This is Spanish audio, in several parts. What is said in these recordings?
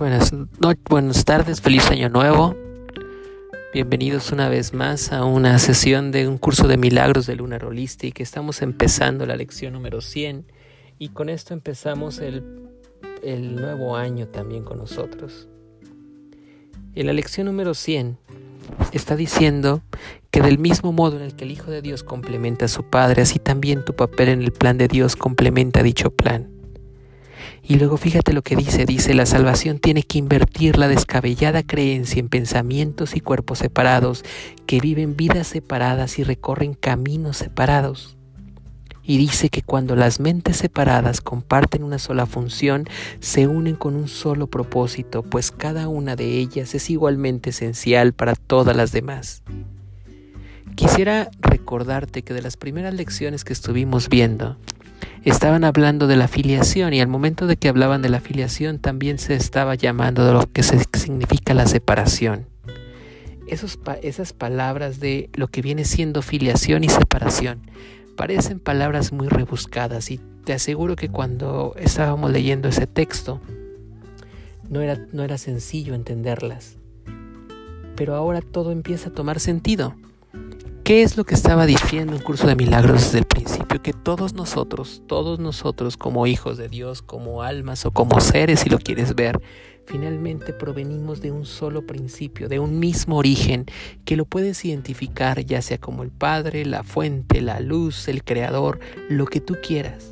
Buenas, buenas tardes, feliz año nuevo. Bienvenidos una vez más a una sesión de un curso de milagros de Lunar Holistic. Estamos empezando la lección número 100 y con esto empezamos el, el nuevo año también con nosotros. En la lección número 100 está diciendo que del mismo modo en el que el Hijo de Dios complementa a su Padre, así también tu papel en el plan de Dios complementa dicho plan. Y luego fíjate lo que dice, dice, la salvación tiene que invertir la descabellada creencia en pensamientos y cuerpos separados, que viven vidas separadas y recorren caminos separados. Y dice que cuando las mentes separadas comparten una sola función, se unen con un solo propósito, pues cada una de ellas es igualmente esencial para todas las demás. Quisiera recordarte que de las primeras lecciones que estuvimos viendo, estaban hablando de la filiación y al momento de que hablaban de la filiación también se estaba llamando de lo que significa la separación. Esos, esas palabras de lo que viene siendo filiación y separación parecen palabras muy rebuscadas y te aseguro que cuando estábamos leyendo ese texto no era, no era sencillo entenderlas. Pero ahora todo empieza a tomar sentido. ¿Qué es lo que estaba diciendo el curso de milagros desde el principio? Que todos nosotros, todos nosotros como hijos de Dios, como almas o como seres, si lo quieres ver, finalmente provenimos de un solo principio, de un mismo origen, que lo puedes identificar ya sea como el Padre, la fuente, la luz, el Creador, lo que tú quieras.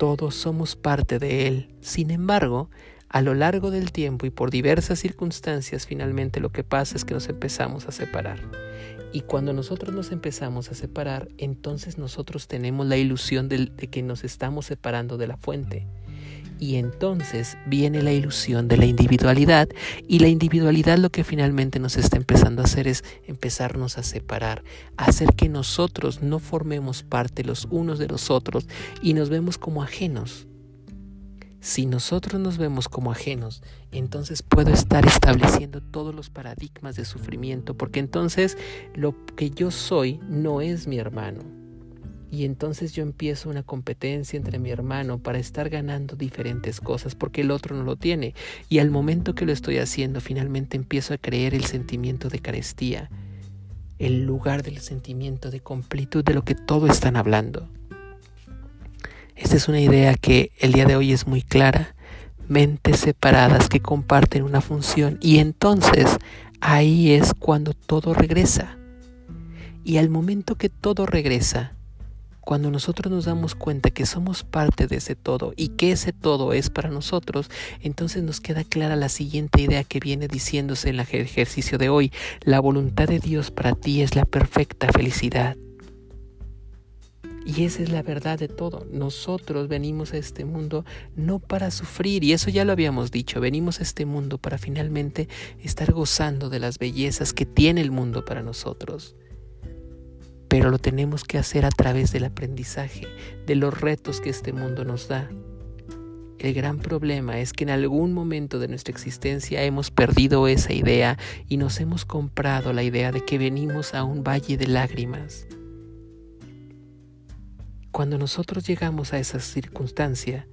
Todos somos parte de Él. Sin embargo, a lo largo del tiempo y por diversas circunstancias, finalmente lo que pasa es que nos empezamos a separar. Y cuando nosotros nos empezamos a separar, entonces nosotros tenemos la ilusión de, que nos estamos separando de la fuente. Y entonces viene la ilusión de la individualidad y la individualidad lo que finalmente nos está empezando a hacer es empezarnos a separar, hacer que nosotros no formemos parte los unos de los otros y nos vemos como ajenos. Si nosotros nos vemos como ajenos, entonces puedo estar estableciendo todos los paradigmas de sufrimiento, porque entonces lo que yo soy no es mi hermano. Y entonces yo empiezo una competencia entre mi hermano para estar ganando diferentes cosas porque el otro no lo tiene. Y al momento que lo estoy haciendo, finalmente empiezo a creer el sentimiento de carestía, el lugar del sentimiento de completud de lo que todos están hablando. Esta es una idea que el día de hoy es muy clara. Mentes separadas que comparten una función y entonces ahí es cuando todo regresa. Y al momento que todo regresa, cuando nosotros nos damos cuenta que somos parte de ese todo y que ese todo es para nosotros, entonces nos queda clara la siguiente idea que viene diciéndose en el ejercicio de hoy. La voluntad de Dios para ti es la perfecta felicidad. Y esa es la verdad de todo. Nosotros venimos a este mundo no para sufrir, y eso ya lo habíamos dicho, venimos a este mundo para finalmente estar gozando de las bellezas que tiene el mundo para nosotros. Pero lo tenemos que hacer a través del aprendizaje, de los retos que este mundo nos da. El gran problema es que en algún momento de nuestra existencia hemos perdido esa idea y nos hemos comprado la idea de que venimos a un valle de lágrimas cuando nosotros llegamos a esa circunstancia,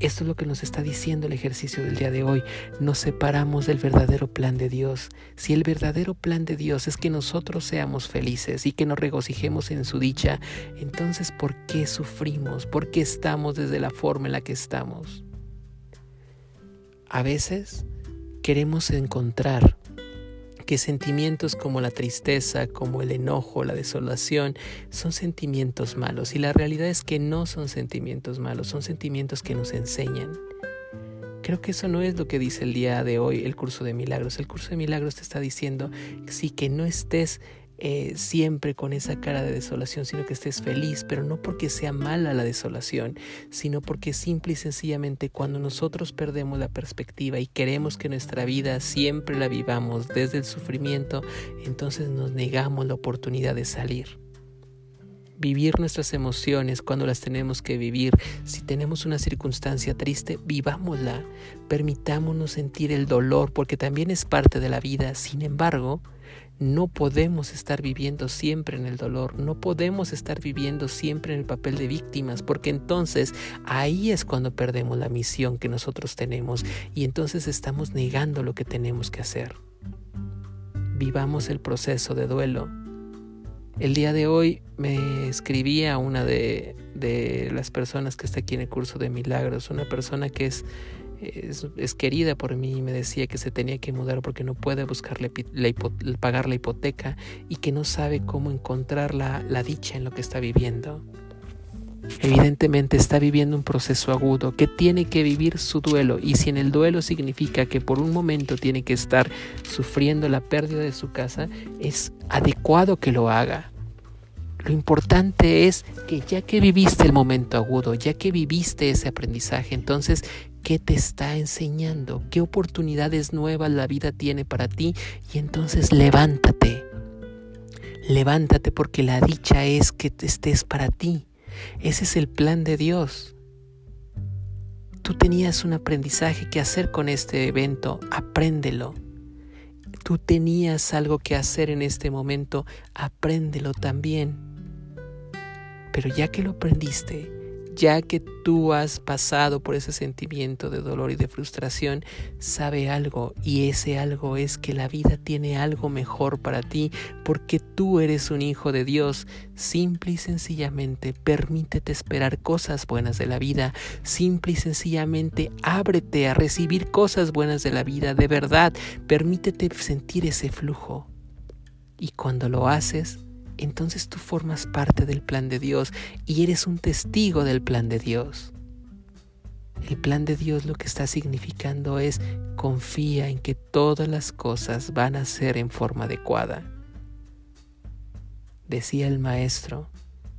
esto es lo que nos está diciendo el ejercicio del día de hoy. Nos separamos del verdadero plan de Dios. Si el verdadero plan de Dios es que nosotros seamos felices y que nos regocijemos en su dicha, entonces ¿por qué sufrimos? ¿Por qué estamos desde la forma en la que estamos? A veces queremos encontrar que sentimientos como la tristeza, como el enojo, la desolación, son sentimientos malos. Y la realidad es que no son sentimientos malos, son sentimientos que nos enseñan. Creo que eso no es lo que dice el día de hoy el curso de milagros. El curso de milagros te está diciendo, sí, que no estés eh, siempre con esa cara de desolación, sino que estés feliz, pero no porque sea mala la desolación, sino porque simple y sencillamente cuando nosotros perdemos la perspectiva y queremos que nuestra vida siempre la vivamos desde el sufrimiento, entonces nos negamos la oportunidad de salir vivir nuestras emociones cuando las tenemos que vivir. Si tenemos una circunstancia triste, vivámosla. Permitámonos sentir el dolor porque también es parte de la vida. Sin embargo, No podemos estar viviendo siempre en el dolor, no podemos estar viviendo siempre en el papel de víctimas, porque entonces ahí es cuando perdemos la misión que nosotros tenemos y entonces estamos negando lo que tenemos que hacer. Vivamos el proceso de duelo. El día de hoy me escribía una de, de las personas que está aquí en el curso de milagros, una persona que es es, querida por mí y me decía que se tenía que mudar porque no puede buscarle pagar la hipoteca y que no sabe cómo encontrar la, la dicha en lo que está viviendo. Evidentemente está viviendo un proceso agudo que tiene que vivir su duelo y si en el duelo significa que por un momento tiene que estar sufriendo la pérdida de su casa, es adecuado que lo haga. Lo importante es que ya que viviste el momento agudo, ya que viviste ese aprendizaje, entonces qué te está enseñando, qué oportunidades nuevas la vida tiene para ti y entonces levántate. Levántate porque la dicha es que estés para ti. Ese es el plan de Dios. Tú tenías un aprendizaje que hacer con este evento, apréndelo. Tú tenías algo que hacer en este momento, apréndelo también. Pero ya que lo aprendiste, ya que tú has pasado por ese sentimiento de dolor y de frustración, sabe algo y ese algo es que la vida tiene algo mejor para ti porque tú eres un hijo de Dios. Simple y sencillamente permítete esperar cosas buenas de la vida. Simple y sencillamente ábrete a recibir cosas buenas de la vida. De verdad, permítete sentir ese flujo. Y cuando lo haces, entonces tú formas parte del plan de Dios y eres un testigo del plan de Dios. El plan de Dios lo que está significando es confía en que todas las cosas van a ser en forma adecuada. Decía el maestro,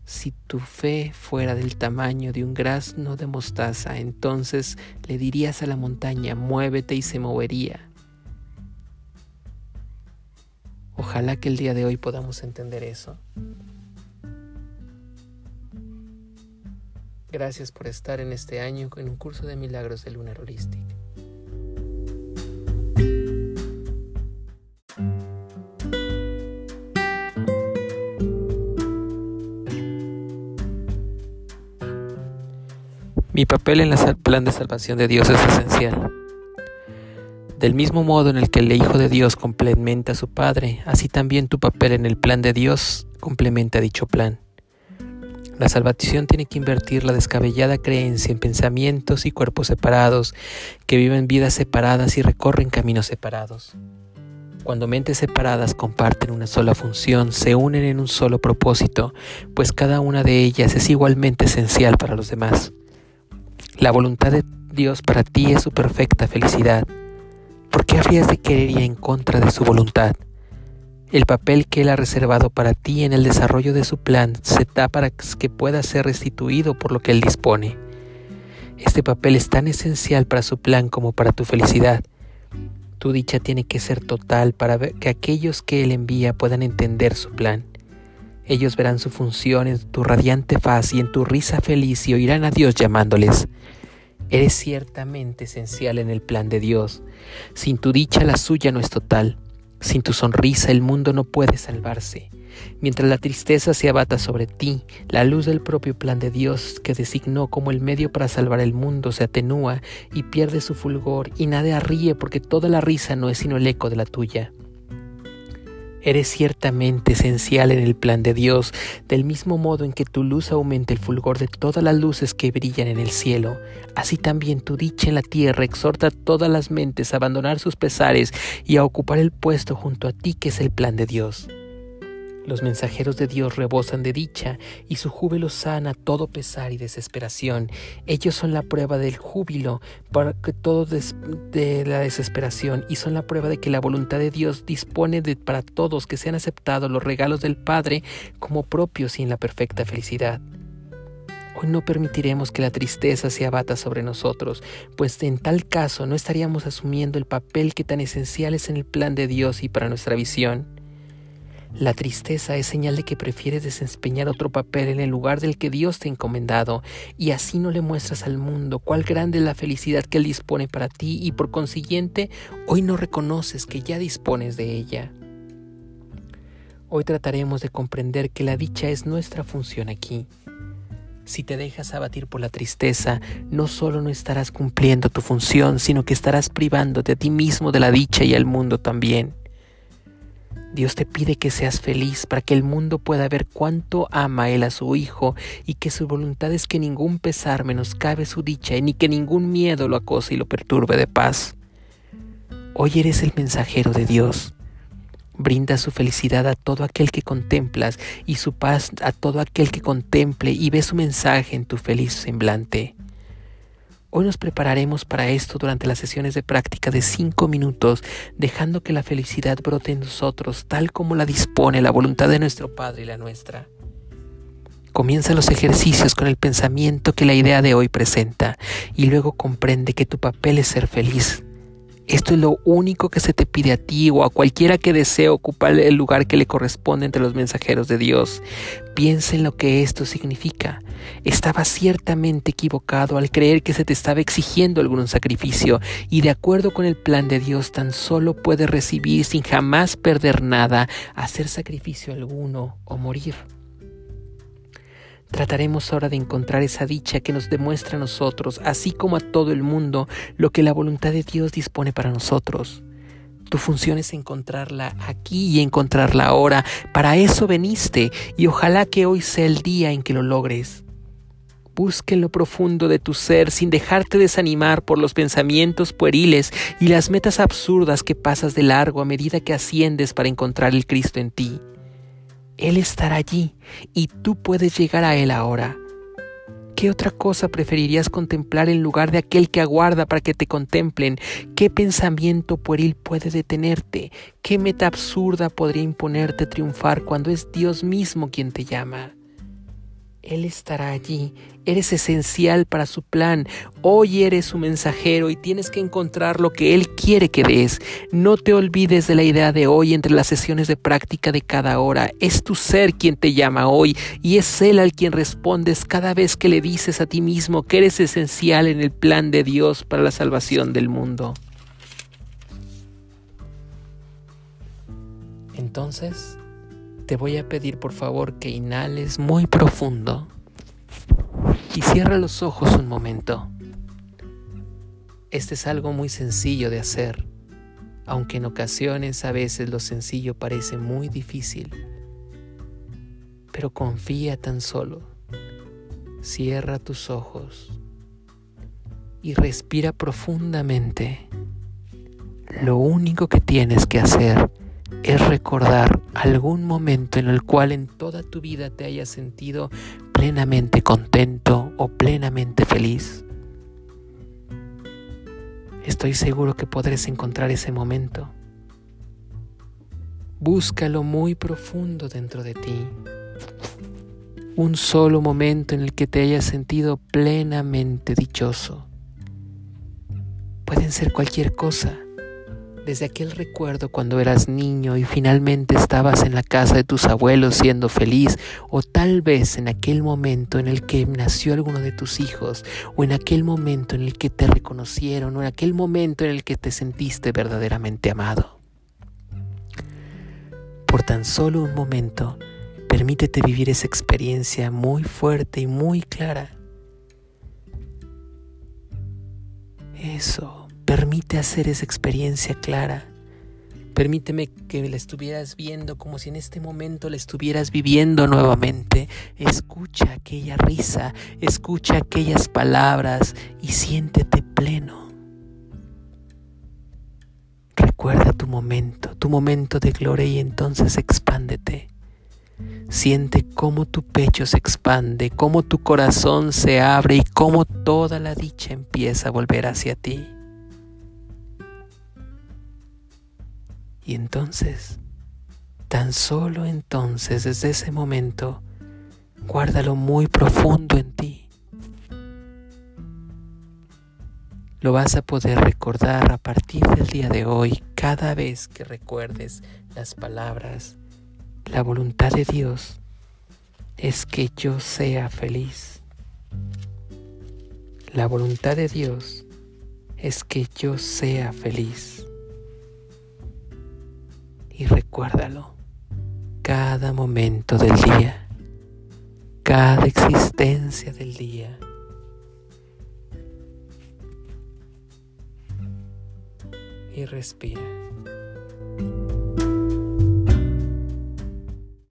si tu fe fuera del tamaño de un grazno de mostaza, entonces le dirías a la montaña, muévete y se movería. Ojalá que el día de hoy podamos entender eso. Gracias por estar en este año en un curso de milagros de Lunar Holistic. Mi papel en el plan de salvación de Dios es esencial. Del mismo modo en el que el Hijo de Dios complementa a su Padre, así también tu papel en el plan de Dios complementa dicho plan. La salvación tiene que invertir la descabellada creencia en pensamientos y cuerpos separados, que viven vidas separadas y recorren caminos separados. Cuando mentes separadas comparten una sola función, se unen en un solo propósito, pues cada una de ellas es igualmente esencial para los demás. La voluntad de Dios para ti es su perfecta felicidad. ¿Por qué habrías de querer ir en contra de su voluntad? El papel que Él ha reservado para ti en el desarrollo de su plan se da para que pueda ser restituido por lo que Él dispone. Este papel es tan esencial para su plan como para tu felicidad. Tu dicha tiene que ser total para que aquellos que Él envía puedan entender su plan. Ellos verán su función en tu radiante faz y en tu risa feliz y oirán a Dios llamándoles. Eres ciertamente esencial en el plan de Dios. Sin tu dicha la suya no es total. Sin tu sonrisa el mundo no puede salvarse. Mientras la tristeza se abata sobre ti, la luz del propio plan de Dios que designó como el medio para salvar el mundo se atenúa y pierde su fulgor y nada ríe porque toda la risa no es sino el eco de la tuya. Eres ciertamente esencial en el plan de Dios, del mismo modo en que tu luz aumenta el fulgor de todas las luces que brillan en el cielo. Así también tu dicha en la tierra exhorta a todas las mentes a abandonar sus pesares y a ocupar el puesto junto a ti que es el plan de Dios. Los mensajeros de Dios rebosan de dicha y su júbilo sana todo pesar y desesperación. Ellos son la prueba del júbilo para que todo de la desesperación y son la prueba de que la voluntad de Dios dispone para todos que sean aceptados los regalos del Padre como propios y en la perfecta felicidad. Hoy no permitiremos que la tristeza se abata sobre nosotros, pues en tal caso no estaríamos asumiendo el papel que tan esencial es en el plan de Dios y para nuestra visión. La tristeza es señal de que prefieres desempeñar otro papel en el lugar del que Dios te ha encomendado, y así no le muestras al mundo cuál grande es la felicidad que Él dispone para ti, y por consiguiente hoy no reconoces que ya dispones de ella. Hoy trataremos de comprender que la dicha es nuestra función aquí. Si te dejas abatir por la tristeza, no solo no estarás cumpliendo tu función, sino que estarás privándote a ti mismo de la dicha y al mundo también. Dios te pide que seas feliz para que el mundo pueda ver cuánto ama Él a su Hijo y que su voluntad es que ningún pesar menoscabe su dicha y ni que ningún miedo lo acose y lo perturbe de paz. Hoy eres el mensajero de Dios. Brinda su felicidad a todo aquel que contemplas y su paz a todo aquel que contemple y ve su mensaje en tu feliz semblante. Hoy nos prepararemos para esto durante las sesiones de práctica de cinco minutos, dejando que la felicidad brote en nosotros tal como la dispone la voluntad de nuestro Padre y la nuestra. Comienza los ejercicios con el pensamiento que la idea de hoy presenta y luego comprende que tu papel es ser feliz esto es lo único que se te pide a ti o a cualquiera que desee ocupar el lugar que le corresponde entre los mensajeros de Dios. Piensa en lo que esto significa. Estaba ciertamente equivocado al creer que se te estaba exigiendo algún sacrificio y de acuerdo con el plan de Dios tan solo puedes recibir sin jamás perder nada, hacer sacrificio alguno o morir. Trataremos ahora de encontrar esa dicha que nos demuestra a nosotros, así como a todo el mundo, lo que la voluntad de Dios dispone para nosotros. Tu función es encontrarla aquí y encontrarla ahora. Para eso veniste y ojalá que hoy sea el día en que lo logres. Busca en lo profundo de tu ser sin dejarte desanimar por los pensamientos pueriles y las metas absurdas que pasas de largo a medida que asciendes para encontrar el Cristo en ti. Él estará allí y tú puedes llegar a Él ahora. ¿Qué otra cosa preferirías contemplar en lugar de aquel que aguarda para que te contemplen? ¿Qué pensamiento pueril puede detenerte? ¿Qué meta absurda podría imponerte triunfar cuando es Dios mismo quien te llama? Él estará allí. Eres esencial para su plan. Hoy eres su mensajero y tienes que encontrar lo que Él quiere que des. No te olvides de la idea de hoy entre las sesiones de práctica de cada hora. Es tu ser quien te llama hoy y es Él al quien respondes cada vez que le dices a ti mismo que eres esencial en el plan de Dios para la salvación del mundo. Entonces, te voy a pedir por favor que inhales muy profundo y cierra los ojos un momento. Este es algo muy sencillo de hacer, aunque en ocasiones a veces lo sencillo parece muy difícil. Pero confía tan solo. Cierra tus ojos y respira profundamente. Lo único que tienes que hacer es recordar algún momento en el cual en toda tu vida te hayas sentido plenamente contento o plenamente feliz. Estoy seguro que podrás encontrar ese momento. Búscalo muy profundo dentro de ti. Un solo momento en el que te hayas sentido plenamente dichoso. Pueden ser cualquier cosa desde aquel recuerdo cuando eras niño y finalmente estabas en la casa de tus abuelos siendo feliz, o tal vez en aquel momento en el que nació alguno de tus hijos, o en aquel momento en el que te reconocieron, o en aquel momento en el que te sentiste verdaderamente amado. Por tan solo un momento, permítete vivir esa experiencia muy fuerte y muy clara. Eso Permite hacer esa experiencia clara. Permíteme que la estuvieras viendo como si en este momento la estuvieras viviendo nuevamente. Escucha aquella risa, escucha aquellas palabras y siéntete pleno. Recuerda tu momento, tu momento de gloria y entonces expándete. Siente cómo tu pecho se expande, cómo tu corazón se abre y cómo toda la dicha empieza a volver hacia ti. Y entonces, tan solo entonces, desde ese momento, guárdalo muy profundo en ti. Lo vas a poder recordar a partir del día de hoy cada vez que recuerdes las palabras. La voluntad de Dios es que yo sea feliz. La voluntad de Dios es que yo sea feliz y recuérdalo. cada momento del día, cada existencia del día. Y respira.